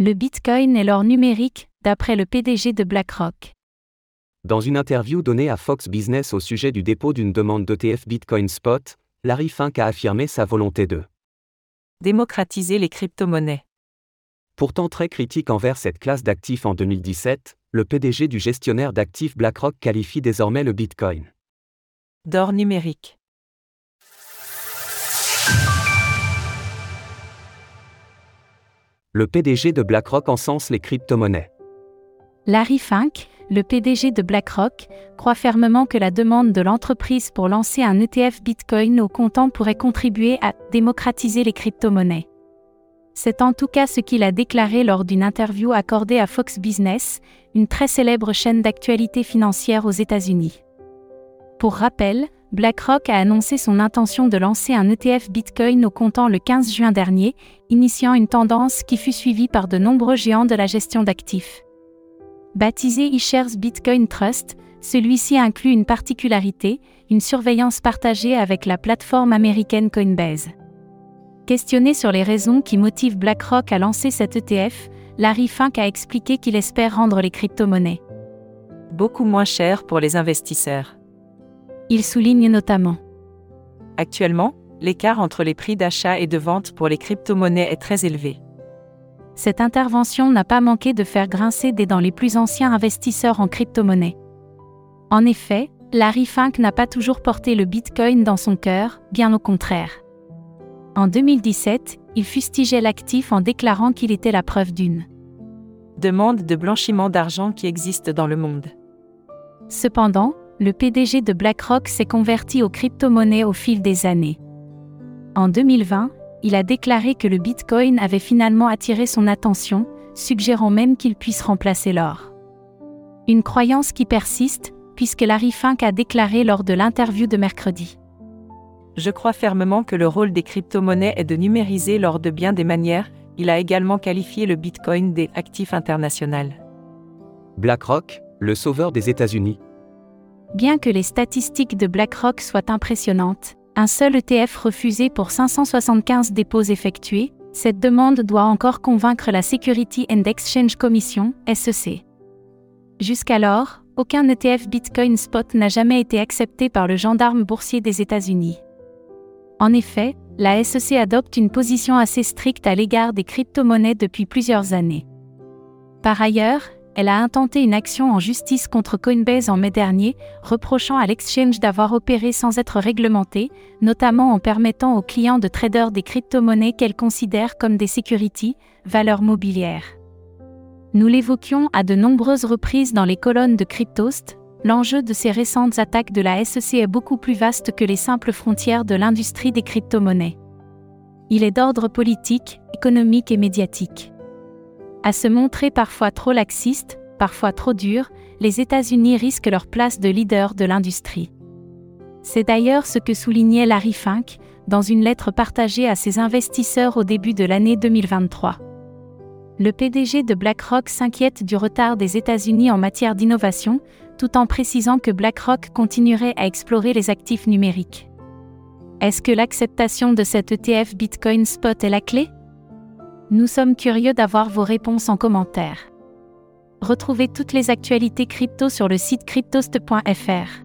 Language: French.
Le Bitcoin est l'or numérique, d'après le PDG de BlackRock. Dans une interview donnée à Fox Business au sujet du dépôt d'une demande d'ETF Bitcoin Spot, Larry Fink a affirmé sa volonté de démocratiser les crypto-monnaies. Pourtant très critique envers cette classe d'actifs en 2017, le PDG du gestionnaire d'actifs BlackRock qualifie désormais le Bitcoin d'or numérique. Le PDG de BlackRock encense les crypto-monnaies. Larry Fink, le PDG de BlackRock, croit fermement que la demande de l'entreprise pour lancer un ETF Bitcoin au comptant pourrait contribuer à démocratiser les crypto-monnaies. C'est en tout cas ce qu'il a déclaré lors d'une interview accordée à Fox Business, une très célèbre chaîne d'actualité financière aux États-Unis. Pour rappel, BlackRock a annoncé son intention de lancer un ETF Bitcoin au comptant le 15 juin dernier, initiant une tendance qui fut suivie par de nombreux géants de la gestion d'actifs. Baptisé eShares Bitcoin Trust, celui-ci inclut une particularité, une surveillance partagée avec la plateforme américaine Coinbase. Questionné sur les raisons qui motivent BlackRock à lancer cet ETF, Larry Fink a expliqué qu'il espère rendre les crypto-monnaies beaucoup moins chères pour les investisseurs. Il souligne notamment Actuellement, l'écart entre les prix d'achat et de vente pour les crypto-monnaies est très élevé cette intervention n'a pas manqué de faire grincer des dents les plus anciens investisseurs en crypto-monnaie. En effet, Larry Fink n'a pas toujours porté le Bitcoin dans son cœur, bien au contraire. En 2017, il fustigeait l'actif en déclarant qu'il était la preuve d'une demande de blanchiment d'argent qui existe dans le monde. Cependant, le PDG de BlackRock s'est converti aux crypto-monnaies au fil des années. En 2020, il a déclaré que le Bitcoin avait finalement attiré son attention, suggérant même qu'il puisse remplacer l'or. Une croyance qui persiste, puisque Larry Fink a déclaré lors de l'interview de mercredi. Je crois fermement que le rôle des crypto-monnaies est de numériser l'or de bien des manières, il a également qualifié le Bitcoin des actifs internationaux. BlackRock, le sauveur des États-Unis. Bien que les statistiques de BlackRock soient impressionnantes, un seul ETF refusé pour 575 dépôts effectués, cette demande doit encore convaincre la Security and Exchange Commission, SEC. Jusqu'alors, aucun ETF Bitcoin Spot n'a jamais été accepté par le gendarme boursier des États-Unis. En effet, la SEC adopte une position assez stricte à l'égard des crypto-monnaies depuis plusieurs années. Par ailleurs, elle a intenté une action en justice contre Coinbase en mai dernier, reprochant à l'exchange d'avoir opéré sans être réglementé, notamment en permettant aux clients de traders des crypto-monnaies qu'elle considère comme des securities, valeurs mobilières. Nous l'évoquions à de nombreuses reprises dans les colonnes de Cryptost, l'enjeu de ces récentes attaques de la SEC est beaucoup plus vaste que les simples frontières de l'industrie des crypto-monnaies. Il est d'ordre politique, économique et médiatique. À se montrer parfois trop laxistes, parfois trop durs, les États-Unis risquent leur place de leader de l'industrie. C'est d'ailleurs ce que soulignait Larry Fink dans une lettre partagée à ses investisseurs au début de l'année 2023. Le PDG de BlackRock s'inquiète du retard des États-Unis en matière d'innovation, tout en précisant que BlackRock continuerait à explorer les actifs numériques. Est-ce que l'acceptation de cet ETF Bitcoin Spot est la clé? Nous sommes curieux d'avoir vos réponses en commentaire. Retrouvez toutes les actualités crypto sur le site cryptost.fr.